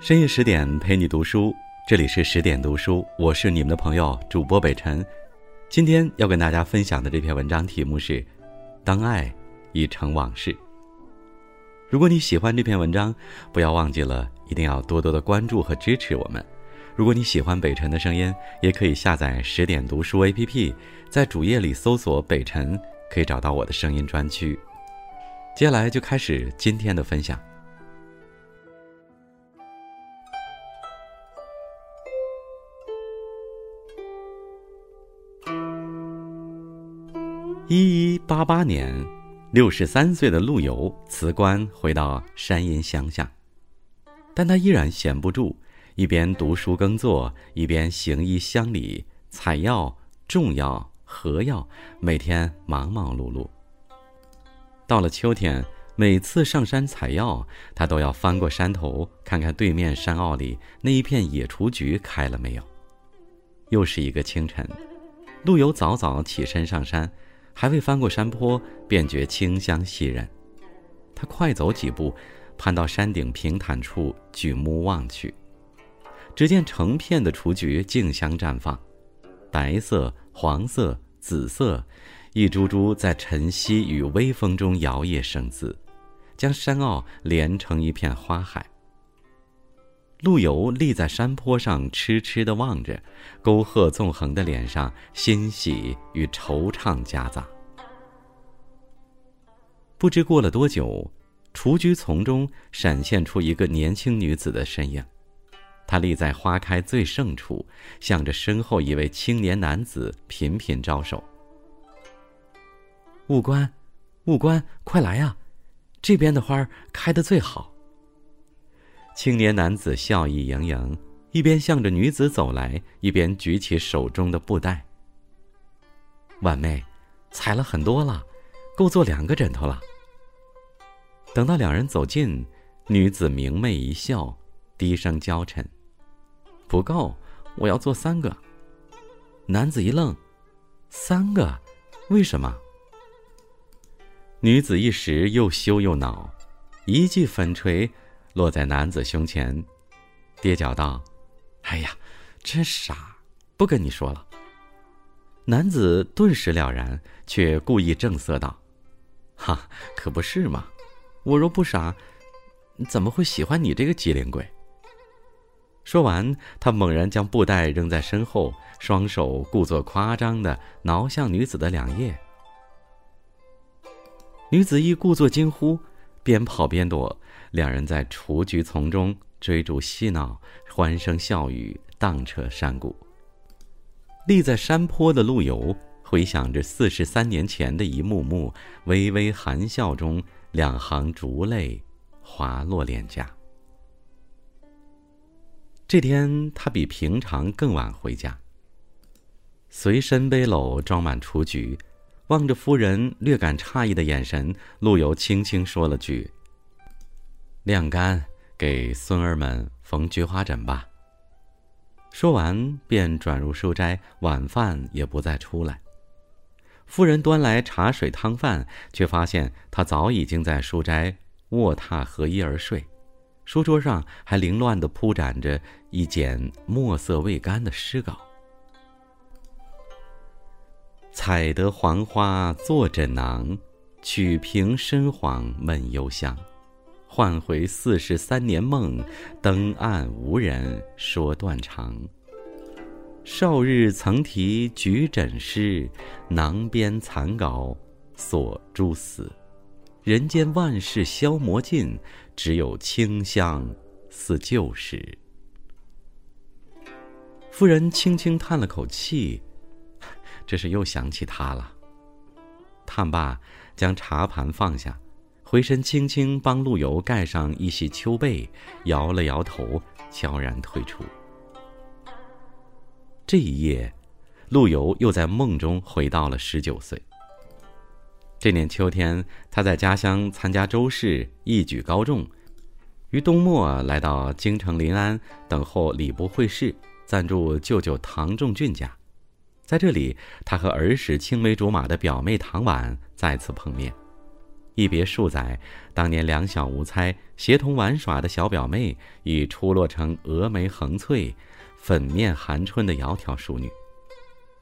深夜十点陪你读书，这里是十点读书，我是你们的朋友主播北辰。今天要跟大家分享的这篇文章题目是《当爱已成往事》。如果你喜欢这篇文章，不要忘记了一定要多多的关注和支持我们。如果你喜欢北辰的声音，也可以下载十点读书 APP，在主页里搜索“北辰”，可以找到我的声音专区。接下来就开始今天的分享。一一八八年，六十三岁的陆游辞官回到山阴乡下，但他依然闲不住，一边读书耕作，一边行医乡里采药、种药、合药，每天忙忙碌碌。到了秋天，每次上山采药，他都要翻过山头，看看对面山坳里那一片野雏菊开了没有。又是一个清晨，陆游早早起身上山。还未翻过山坡，便觉清香袭人。他快走几步，攀到山顶平坦处，举目望去，只见成片的雏菊竞相绽放，白色、黄色、紫色，一株株在晨曦与微风中摇曳生姿，将山坳连成一片花海。陆游立在山坡上，痴痴地望着，沟壑纵横的脸上，欣喜与惆怅夹杂。不知过了多久，雏菊丛中闪现出一个年轻女子的身影，他立在花开最盛处，向着身后一位青年男子频频招手：“务官，务官，快来呀！这边的花开得最好。”青年男子笑意盈盈，一边向着女子走来，一边举起手中的布袋。婉妹，采了很多了，够做两个枕头了。等到两人走近，女子明媚一笑，低声娇嗔：“不够，我要做三个。”男子一愣：“三个？为什么？”女子一时又羞又恼，一记粉锤。落在男子胸前，跌脚道：“哎呀，真傻，不跟你说了。”男子顿时了然，却故意正色道：“哈，可不是嘛！我若不傻，怎么会喜欢你这个机灵鬼？”说完，他猛然将布袋扔在身后，双手故作夸张的挠向女子的两腋。女子亦故作惊呼，边跑边躲。两人在雏菊丛中追逐嬉闹，欢声笑语荡彻山谷。立在山坡的陆游回想着四十三年前的一幕幕，微微含笑中，两行烛泪滑落脸颊。这天他比平常更晚回家，随身背篓装满雏菊，望着夫人略感诧异的眼神，陆游轻轻说了句。晾干，给孙儿们缝菊花枕吧。说完，便转入书斋，晚饭也不再出来。夫人端来茶水汤饭，却发现他早已经在书斋卧榻合衣而睡，书桌上还凌乱地铺展着一卷墨色未干的诗稿：“采得黄花做枕囊，取瓶深黄闷幽香。”换回四十三年梦，登岸无人说断肠。少日曾题举枕诗，囊边残稿锁蛛丝。人间万事消磨尽，只有清香似旧时。夫人轻轻叹了口气，这是又想起他了。叹罢，将茶盘放下。回身轻轻帮陆游盖上一袭秋被，摇了摇头，悄然退出。这一夜，陆游又在梦中回到了十九岁。这年秋天，他在家乡参加周试，一举高中。于冬末来到京城临安，等候礼部会试，暂住舅舅唐仲俊家，在这里，他和儿时青梅竹马的表妹唐婉再次碰面。一别数载，当年两小无猜、协同玩耍的小表妹，已出落成蛾眉横翠、粉面含春的窈窕淑女。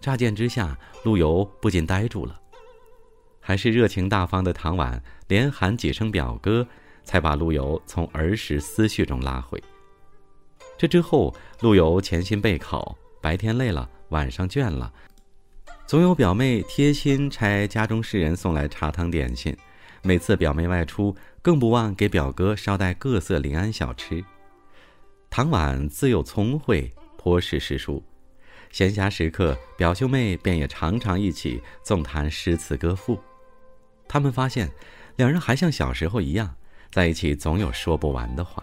乍见之下，陆游不禁呆住了。还是热情大方的唐婉连喊几声表哥，才把陆游从儿时思绪中拉回。这之后，陆游潜心备考，白天累了，晚上倦了，总有表妹贴心差家中侍人送来茶汤点心。每次表妹外出，更不忘给表哥捎带各色临安小吃。唐婉自幼聪慧，颇识诗书，闲暇时刻，表兄妹便也常常一起纵谈诗词歌赋。他们发现，两人还像小时候一样，在一起总有说不完的话。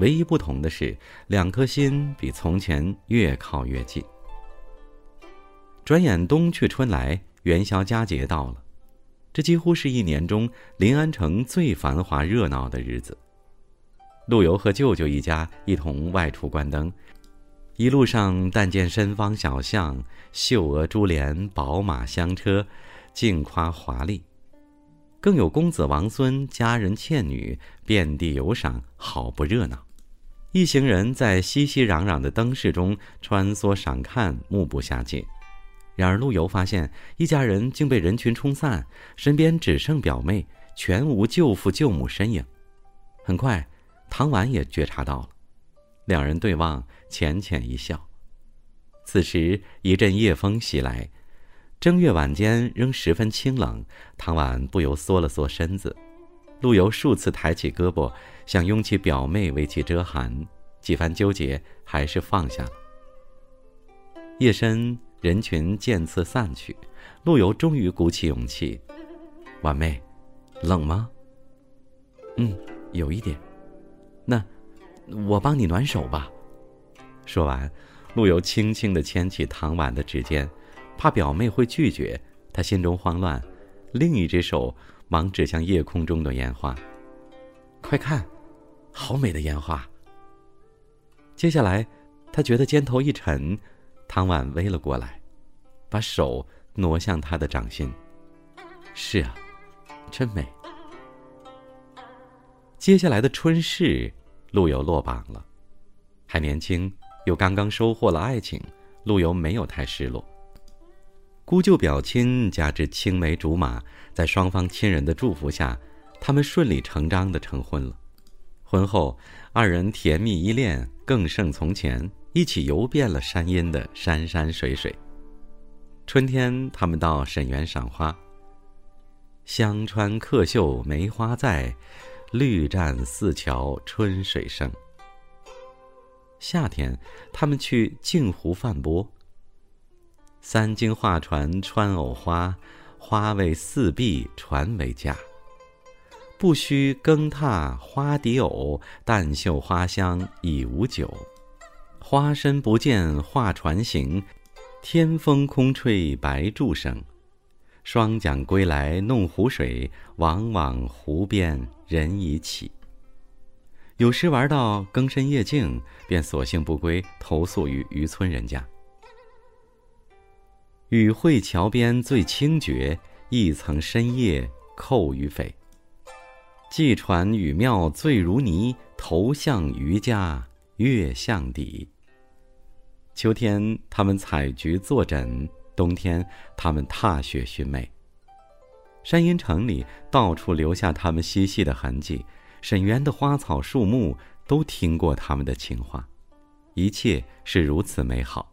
唯一不同的是，两颗心比从前越靠越近。转眼冬去春来，元宵佳节到了。这几乎是一年中临安城最繁华热闹的日子。陆游和舅舅一家一同外出观灯，一路上但见深坊小巷，绣额珠帘，宝马香车，竞夸华丽。更有公子王孙、佳人倩女，遍地游赏，好不热闹。一行人在熙熙攘攘的灯市中穿梭赏看，目不暇接。然而，陆游发现一家人竟被人群冲散，身边只剩表妹，全无舅父舅母身影。很快，唐婉也觉察到了，两人对望，浅浅一笑。此时，一阵夜风袭来，正月晚间仍十分清冷，唐婉不由缩了缩身子。陆游数次抬起胳膊，想拥起表妹为其遮寒，几番纠结，还是放下了。夜深。人群渐次散去，陆游终于鼓起勇气：“婉妹，冷吗？”“嗯，有一点。”“那，我帮你暖手吧。”说完，陆游轻轻地牵起唐婉的指尖，怕表妹会拒绝，他心中慌乱，另一只手忙指向夜空中的烟花：“快看，好美的烟花！”接下来，他觉得肩头一沉。唐婉微了过来，把手挪向他的掌心。是啊，真美。接下来的春事，陆游落榜了，还年轻，又刚刚收获了爱情，陆游没有太失落。姑舅表亲加之青梅竹马，在双方亲人的祝福下，他们顺理成章的成婚了。婚后，二人甜蜜依恋，更胜从前。一起游遍了山阴的山山水水。春天，他们到沈园赏花。香川客秀梅花在，绿栈四桥春水生。夏天，他们去镜湖泛波。三更画船穿藕花，花为四壁船为家。不须更踏花底藕，但嗅花香已无酒。花身不见画船行，天风空吹白柱声。双桨归来弄湖水，往往湖边人已起。有时玩到更深夜静，便索性不归，投宿于渔村人家。与会桥边最清绝，一层深夜扣鱼扉。寄船与庙醉如泥，头向渔家月向底。秋天，他们采菊作枕；冬天，他们踏雪寻梅。山阴城里到处留下他们嬉戏的痕迹，沈园的花草树木都听过他们的情话，一切是如此美好。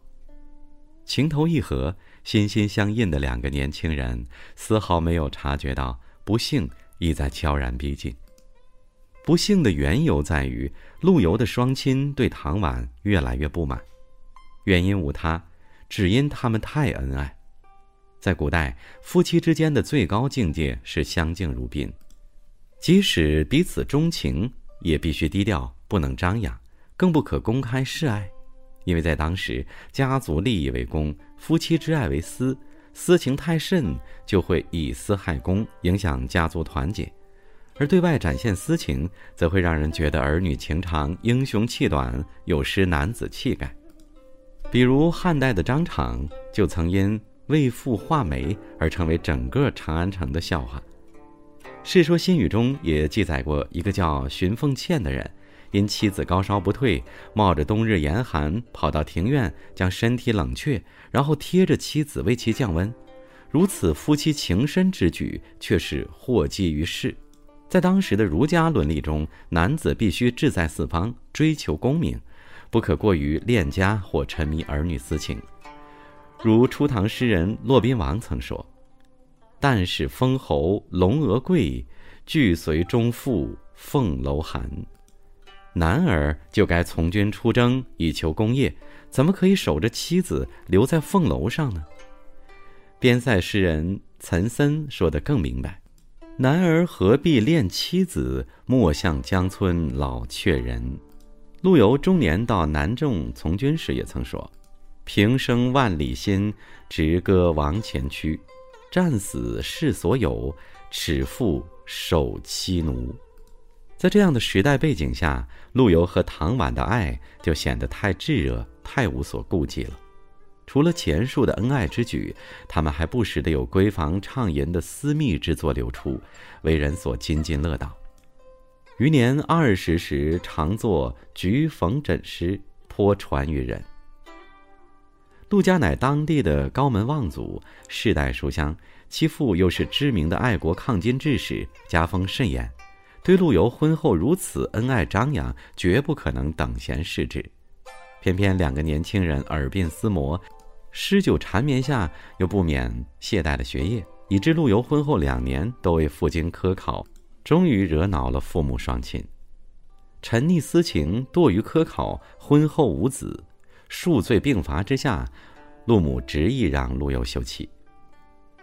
情投意合、心心相印的两个年轻人，丝毫没有察觉到不幸已在悄然逼近。不幸的缘由在于，陆游的双亲对唐婉越来越不满。原因无他，只因他们太恩爱。在古代，夫妻之间的最高境界是相敬如宾，即使彼此钟情，也必须低调，不能张扬，更不可公开示爱。因为在当时，家族利益为公，夫妻之爱为私，私情太甚就会以私害公，影响家族团结；而对外展现私情，则会让人觉得儿女情长、英雄气短，有失男子气概。比如汉代的张敞就曾因为父画眉而成为整个长安城的笑话。《世说新语》中也记载过一个叫荀凤倩的人，因妻子高烧不退，冒着冬日严寒跑到庭院将身体冷却，然后贴着妻子为其降温。如此夫妻情深之举，却是祸及于世。在当时的儒家伦理中，男子必须志在四方，追求功名，不可过于恋家或沉迷儿女私情。如初唐诗人骆宾王曾说：“但使封侯龙娥贵，俱随中妇凤楼寒。”男儿就该从军出征，以求功业，怎么可以守着妻子留在凤楼上呢？边塞诗人岑参说得更明白。男儿何必恋妻子？莫向江村老却人。陆游中年到南郑从军时也曾说：“平生万里心，直歌王前驱。战死世所有，耻负守妻奴。”在这样的时代背景下，陆游和唐婉的爱就显得太炙热，太无所顾忌了。除了前述的恩爱之举，他们还不时的有闺房畅吟的私密之作流出，为人所津津乐道。余年二十时，常作菊逢枕诗，颇传于人。陆家乃当地的高门望族，世代书香，其父又是知名的爱国抗金志士，家风甚严，对陆游婚后如此恩爱张扬，绝不可能等闲视之。偏偏两个年轻人耳鬓厮磨。诗酒缠绵下，又不免懈怠了学业，以致陆游婚后两年都未赴京科考，终于惹恼了父母双亲。沉溺私情，惰于科考，婚后无子，数罪并罚之下，陆母执意让陆游休妻。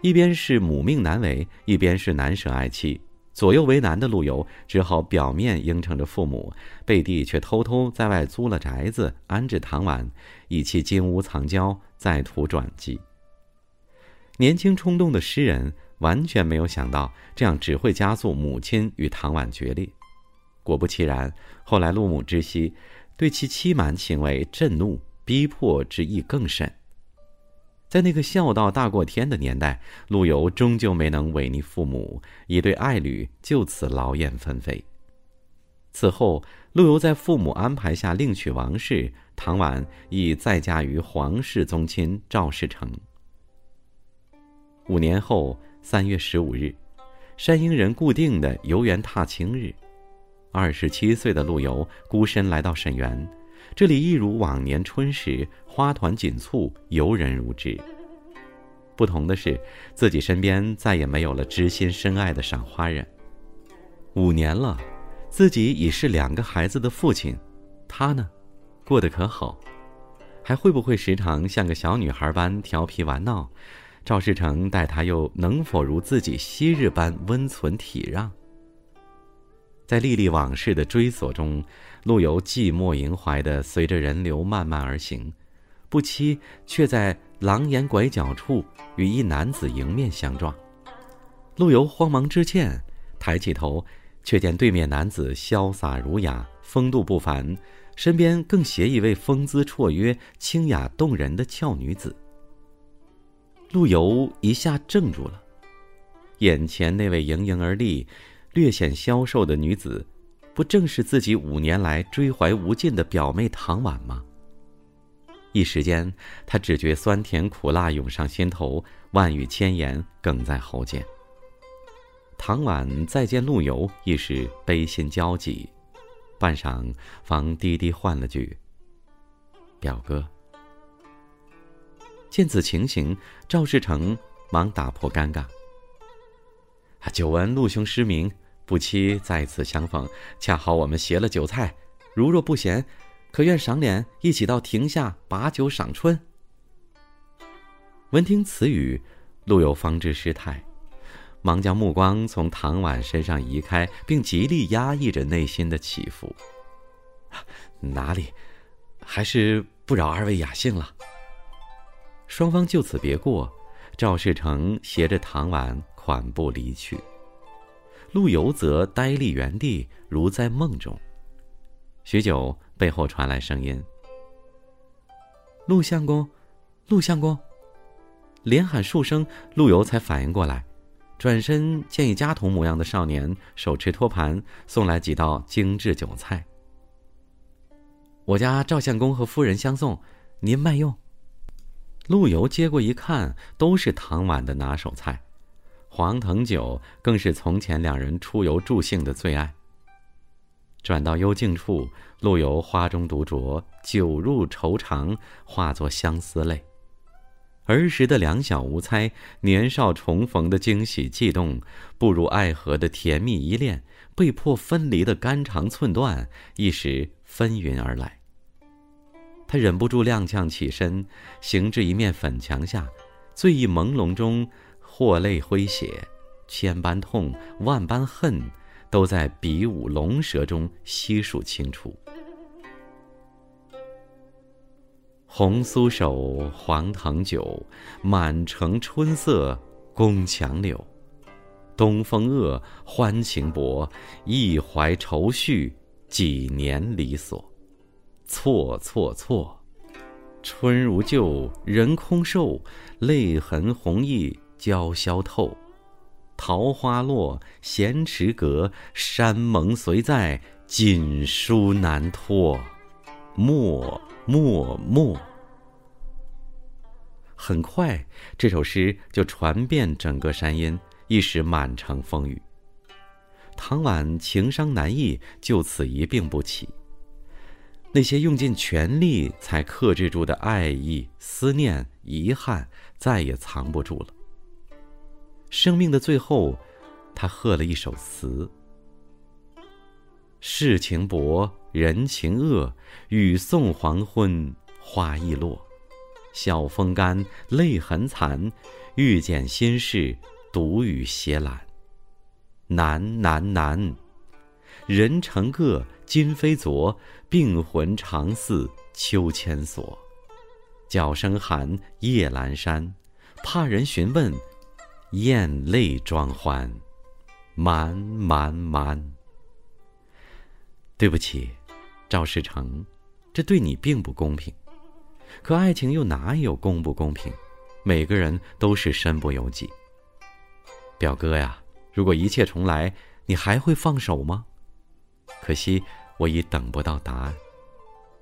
一边是母命难违，一边是难舍爱妻。左右为难的陆游只好表面应承着父母，背地却偷偷在外租了宅子安置唐婉，以其金屋藏娇，再图转机。年轻冲动的诗人完全没有想到，这样只会加速母亲与唐婉决裂。果不其然，后来陆母知悉，对其欺瞒行为震怒，逼迫之意更甚。在那个孝道大过天的年代，陆游终究没能违逆父母，一对爱侣就此劳燕分飞。此后，陆游在父母安排下另娶王氏，唐婉亦再嫁于皇室宗亲赵世成。五年后，三月十五日，山阴人固定的游园踏青日，二十七岁的陆游孤身来到沈园。这里一如往年春时，花团锦簇，游人如织。不同的是，自己身边再也没有了知心深爱的赏花人。五年了，自己已是两个孩子的父亲，他呢，过得可好？还会不会时常像个小女孩般调皮玩闹？赵世成待他又能否如自己昔日般温存体让？在历历往事的追索中，陆游寂寞萦怀地随着人流慢慢而行，不期却在廊檐拐角处与一男子迎面相撞。陆游慌忙致歉，抬起头，却见对面男子潇洒儒雅，风度不凡，身边更携一位风姿绰约、清雅动人的俏女子。陆游一下怔住了，眼前那位盈盈而立。略显消瘦的女子，不正是自己五年来追怀无尽的表妹唐婉吗？一时间，他只觉酸甜苦辣涌上心头，万语千言哽在喉间。唐婉再见陆游，亦是悲心交集，半晌方低低唤了句：“表哥。”见此情形，赵世成忙打破尴尬。久闻陆兄诗名，不期再次相逢，恰好我们携了酒菜，如若不嫌，可愿赏脸一起到亭下把酒赏春？闻听此语，陆游方知失态，忙将目光从唐婉身上移开，并极力压抑着内心的起伏。哪里，还是不扰二位雅兴了。双方就此别过，赵世成携着唐婉。款步离去，陆游则呆立原地，如在梦中。许久，背后传来声音：“陆相公，陆相公！”连喊数声，陆游才反应过来，转身见一家童模样的少年手持托盘送来几道精致酒菜。我家赵相公和夫人相送，您慢用。陆游接过一看，都是唐婉的拿手菜，黄藤酒更是从前两人出游助兴的最爱。转到幽静处，陆游花中独酌，酒入愁肠，化作相思泪。儿时的两小无猜，年少重逢的惊喜悸动，步入爱河的甜蜜依恋，被迫分离的肝肠寸断，一时纷纭而来。他忍不住踉跄起身，行至一面粉墙下，醉意朦胧中，或泪挥血，千般痛，万般恨，都在比武龙蛇中悉数清除。红酥手，黄藤酒，满城春色宫墙柳。东风恶，欢情薄，一怀愁绪，几年离索。错错错，春如旧，人空瘦，泪痕红浥鲛绡透。桃花落，闲池阁，山盟虽在，锦书难托。莫。默默。很快，这首诗就传遍整个山阴，一时满城风雨。唐婉情伤难抑，就此一病不起。那些用尽全力才克制住的爱意、思念、遗憾，再也藏不住了。生命的最后，他贺了一首词。世情薄，人情恶，雨送黄昏，花易落。晓风干，泪痕残，欲笺心事，独语斜阑。难难难！人成各，今非昨，病魂常似秋千索。角声寒，夜阑珊，怕人询问，咽泪装欢。瞒瞒瞒！对不起，赵世成，这对你并不公平。可爱情又哪有公不公平？每个人都是身不由己。表哥呀，如果一切重来，你还会放手吗？可惜我已等不到答案。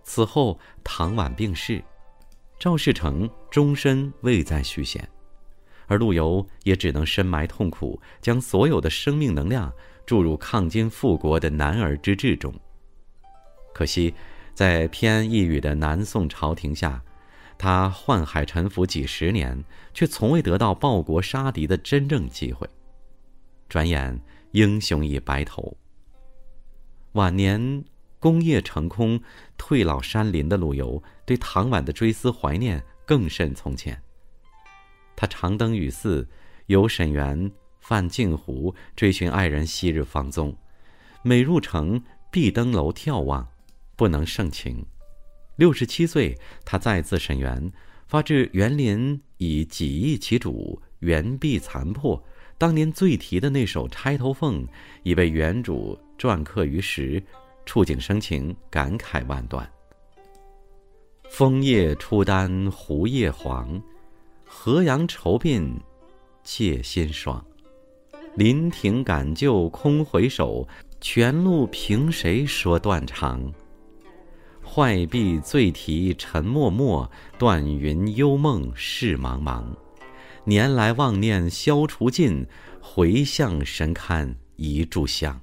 此后，唐婉病逝，赵世成终身未再续弦，而陆游也只能深埋痛苦，将所有的生命能量注入抗金复国的男儿之志中。可惜，在偏安一隅的南宋朝廷下，他宦海沉浮几十年，却从未得到报国杀敌的真正机会。转眼英雄已白头。晚年功业成空，退老山林的陆游，对唐婉的追思怀念更甚从前。他常登雨寺，游沈园，泛镜湖，追寻爱人昔日芳踪。每入城，必登楼眺望。不能盛情。六十七岁，他再次沈园，发至园林以几亿其主，园壁残破。当年最题的那首《钗头凤》，已被园主篆刻于石，触景生情，感慨万端。枫叶初丹胡叶黄，河阳愁鬓妾心霜。临亭赶旧空回首，全路凭谁说断肠？坏壁醉题沉默默，断云幽梦事茫茫。年来妄念消除尽，回向神龛一炷香。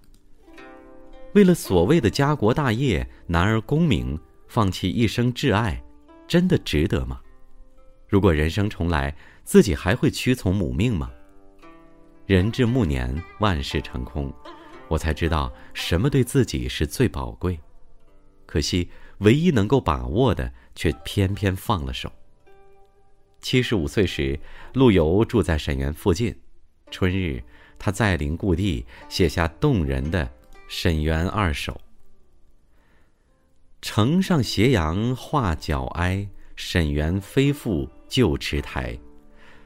为了所谓的家国大业、男儿功名，放弃一生挚爱，真的值得吗？如果人生重来，自己还会屈从母命吗？人至暮年，万事成空，我才知道什么对自己是最宝贵。可惜。唯一能够把握的，却偏偏放了手。七十五岁时，陆游住在沈园附近。春日，他再临故地，写下动人的《沈园二首》：“城上斜阳画角哀，沈园非复旧池台。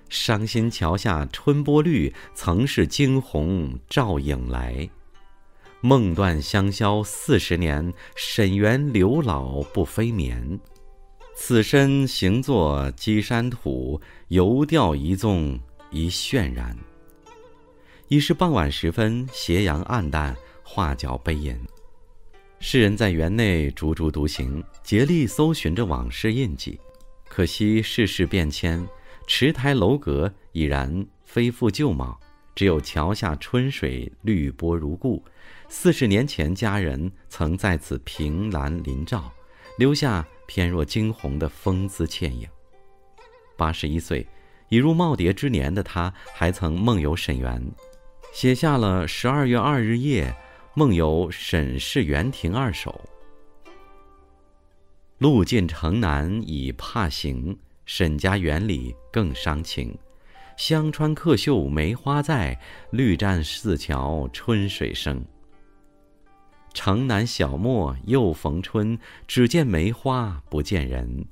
伤心桥下春波绿，曾是惊鸿照影来。”梦断香消四十年，沈园柳老不飞眠。此身行作稽山土，游钓一纵一渲然。已是傍晚时分，斜阳暗淡，画角悲吟。诗人在园内逐逐独行，竭力搜寻着往事印记。可惜世事变迁，池台楼阁已然非复旧貌，只有桥下春水绿波如故。四十年前，佳人曾在此凭栏临照，留下翩若惊鸿的风姿倩影。八十一岁，已入耄耋之年的他，还曾梦游沈园。写下了十二月二日夜梦游沈氏园亭二首。路尽城南已怕行，沈家园里更伤情。香川客袖梅花在，绿栈四桥春水生。城南小陌又逢春，只见梅花不见人。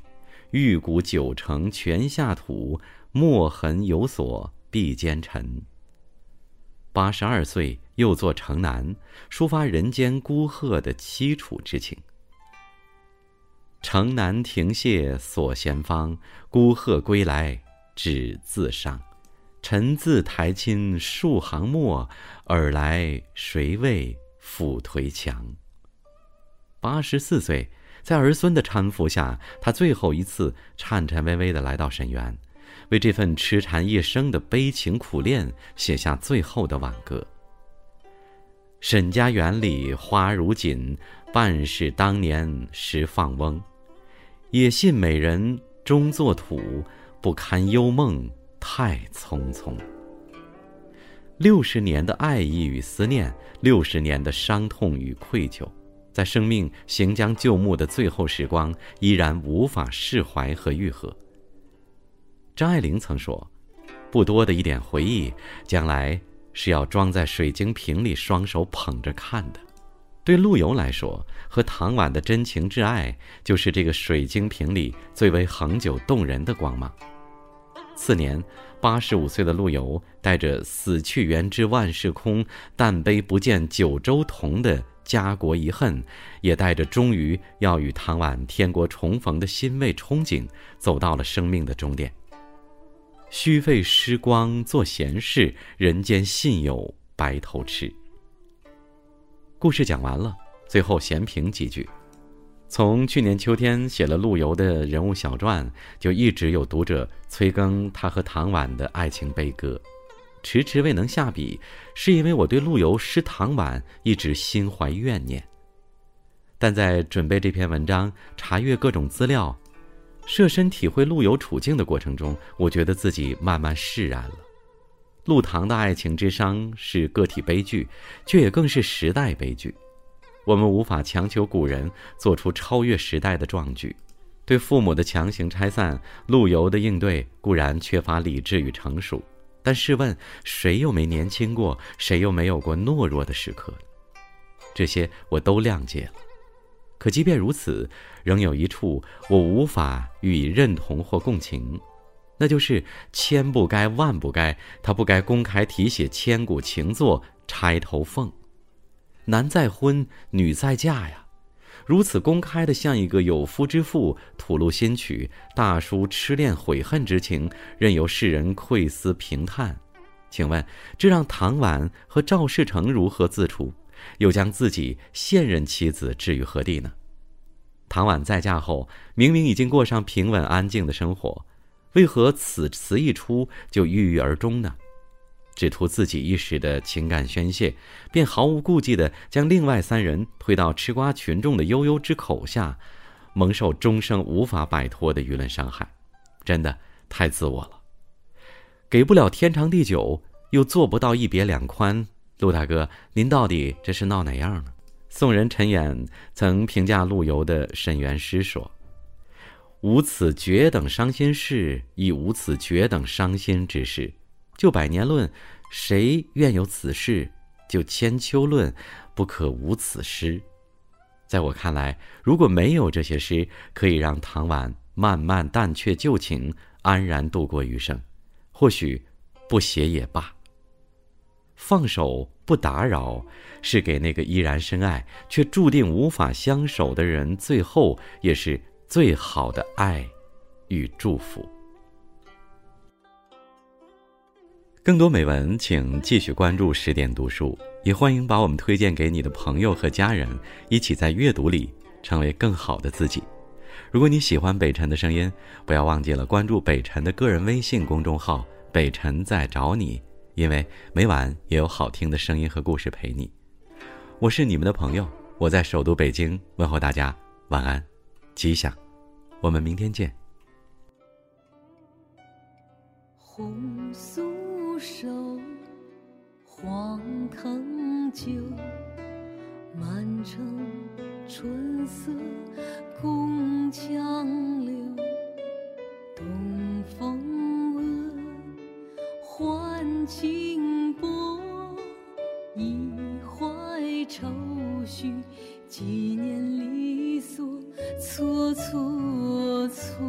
玉骨九成泉下土，墨痕有所碧间尘。八十二岁又作《城南》，抒发人间孤鹤的凄楚之情。城南亭榭锁闲芳，孤鹤归来只自伤。臣自台亲数行墨，尔来谁为复推墙？八十四岁，在儿孙的搀扶下，他最后一次颤颤巍巍地来到沈园。为这份痴缠一生的悲情苦恋写下最后的挽歌。沈家园里花如锦，半是当年时放翁。也信美人终作土，不堪幽梦太匆匆。六十年的爱意与思念，六十年的伤痛与愧疚，在生命行将就木的最后时光，依然无法释怀和愈合。张爱玲曾说：“不多的一点回忆，将来是要装在水晶瓶里，双手捧着看的。”对陆游来说，和唐婉的真情挚爱，就是这个水晶瓶里最为恒久动人的光芒。次年，八十五岁的陆游，带着“死去元知万事空，但悲不见九州同”的家国遗恨，也带着终于要与唐婉天国重逢的欣慰憧憬，走到了生命的终点。虚费时光做闲事，人间信有白头痴。故事讲完了，最后闲评几句。从去年秋天写了陆游的人物小传，就一直有读者催更他和唐婉的爱情悲歌，迟迟未能下笔，是因为我对陆游诗唐婉一直心怀怨念。但在准备这篇文章、查阅各种资料。设身体会陆游处境的过程中，我觉得自己慢慢释然了。陆唐的爱情之伤是个体悲剧，却也更是时代悲剧。我们无法强求古人做出超越时代的壮举。对父母的强行拆散，陆游的应对固然缺乏理智与成熟，但试问谁又没年轻过？谁又没有过懦弱的时刻？这些我都谅解了。可即便如此，仍有一处我无法予以认同或共情，那就是千不该万不该，他不该公开题写千古情作《钗头凤》。男再婚，女再嫁呀，如此公开的向一个有夫之妇吐露心曲，大抒痴恋悔恨之情，任由世人窥思评叹。请问，这让唐婉和赵世成如何自处？又将自己现任妻子置于何地呢？唐婉再嫁后，明明已经过上平稳安静的生活，为何此词一出就郁郁而终呢？只图自己一时的情感宣泄，便毫无顾忌地将另外三人推到吃瓜群众的悠悠之口下，蒙受终生无法摆脱的舆论伤害，真的太自我了。给不了天长地久，又做不到一别两宽。陆大哥，您到底这是闹哪样呢？宋人陈演曾评价陆游的沈园诗说：“无此绝等伤心事，亦无此绝等伤心之事。就百年论，谁愿有此事？就千秋论，不可无此诗。”在我看来，如果没有这些诗，可以让唐婉慢慢淡却旧情，安然度过余生，或许不写也罢。放手不打扰，是给那个依然深爱却注定无法相守的人，最后也是最好的爱与祝福。更多美文，请继续关注十点读书，也欢迎把我们推荐给你的朋友和家人，一起在阅读里成为更好的自己。如果你喜欢北辰的声音，不要忘记了关注北辰的个人微信公众号“北辰在找你”，因为每晚也有好听的声音和故事陪你。我是你们的朋友，我在首都北京问候大家晚安，吉祥，我们明天见。红酥手，黄藤酒，满城春色宫墙柳。东风恶，还清波，一怀愁绪，几年离索，错错错。